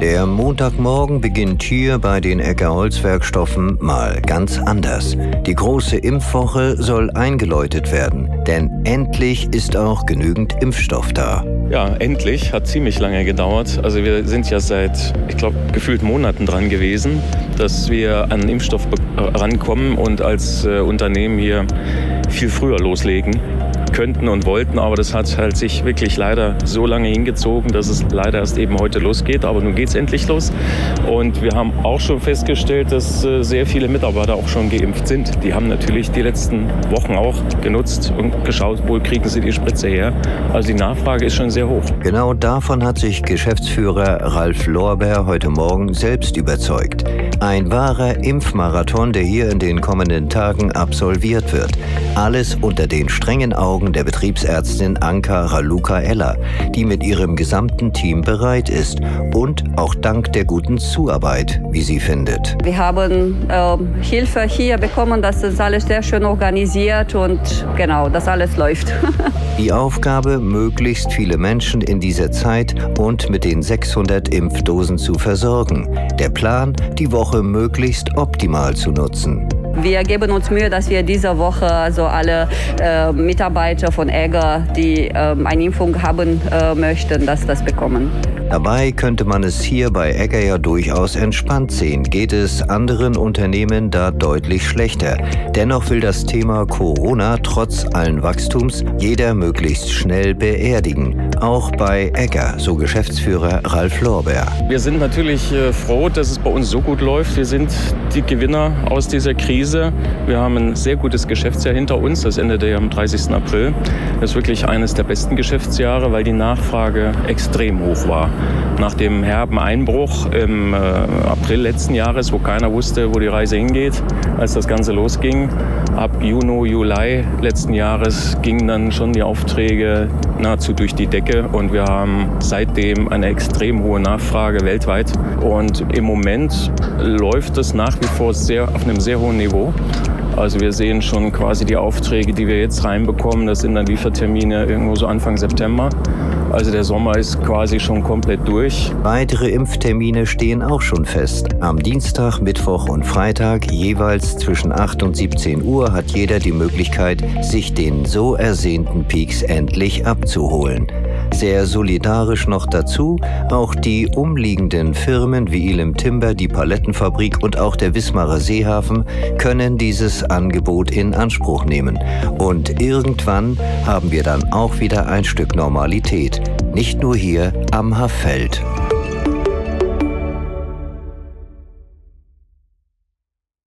Der Montagmorgen beginnt hier bei den Ecker Holzwerkstoffen mal ganz anders. Die große Impfwoche soll eingeläutet werden, denn endlich ist auch genügend Impfstoff da. Ja, endlich. Hat ziemlich lange gedauert. Also wir sind ja seit, ich glaube, gefühlt Monaten dran gewesen, dass wir an Impfstoff rankommen und als äh, Unternehmen hier viel früher loslegen könnten und wollten, aber das hat halt sich wirklich leider so lange hingezogen, dass es leider erst eben heute losgeht. Aber nun geht es endlich los. Und wir haben auch schon festgestellt, dass äh, sehr viele Mitarbeiter auch schon geimpft sind. Die haben natürlich die letzten Wochen auch genutzt und geschaut, wo kriegen sie die Spritze her. Also die Nachfrage ist schon sehr hoch. Genau davon hat sich Geschäftsführer Ralf Lorber heute Morgen selbst überzeugt. Ein wahrer Impfmarathon, der hier in den kommenden Tagen absolviert wird. Alles unter den strengen Augen der Betriebsärztin Anka Raluca Eller, die mit ihrem gesamten Team bereit ist und auch dank der guten Zuarbeit, wie sie findet. Wir haben äh, Hilfe hier bekommen, das ist alles sehr schön organisiert und genau, das alles läuft. die Aufgabe, möglichst viele Menschen in dieser Zeit und mit den 600 Impfdosen zu versorgen. Der Plan, die Woche möglichst optimal zu nutzen. Wir geben uns Mühe, dass wir diese Woche also alle äh, Mitarbeiter von Egger, die äh, eine Impfung haben äh, möchten, dass das bekommen. Dabei könnte man es hier bei Egger ja durchaus entspannt sehen, geht es anderen Unternehmen da deutlich schlechter. Dennoch will das Thema Corona trotz allen Wachstums jeder möglichst schnell beerdigen. Auch bei Egger, so Geschäftsführer Ralf Lorber. Wir sind natürlich äh, froh, dass es bei uns so gut läuft. Wir sind die Gewinner aus dieser Krise. Wir haben ein sehr gutes Geschäftsjahr hinter uns. Das endete ja am 30. April. Das ist wirklich eines der besten Geschäftsjahre, weil die Nachfrage extrem hoch war nach dem herben Einbruch im äh, April letzten Jahres, wo keiner wusste, wo die Reise hingeht, als das Ganze losging. Ab Juni, Juli letzten Jahres gingen dann schon die Aufträge nahezu durch die Decke und wir haben seitdem eine extrem hohe Nachfrage weltweit. Und im Moment läuft es nach wie vor sehr, auf einem sehr hohen Niveau. Also wir sehen schon quasi die Aufträge, die wir jetzt reinbekommen. Das sind dann Liefertermine irgendwo so Anfang September. Also der Sommer ist quasi schon komplett durch. Weitere Impftermine stehen auch schon fest. Am Dienstag, Mittwoch und Freitag jeweils zwischen 8 und 17 Uhr hat jeder die Möglichkeit, sich den so ersehnten Peaks endlich abzuholen. Sehr solidarisch noch dazu, auch die umliegenden Firmen wie Elim Timber, die Palettenfabrik und auch der Wismarer Seehafen können dieses Angebot in Anspruch nehmen. Und irgendwann haben wir dann auch wieder ein Stück Normalität, nicht nur hier am Haffeld.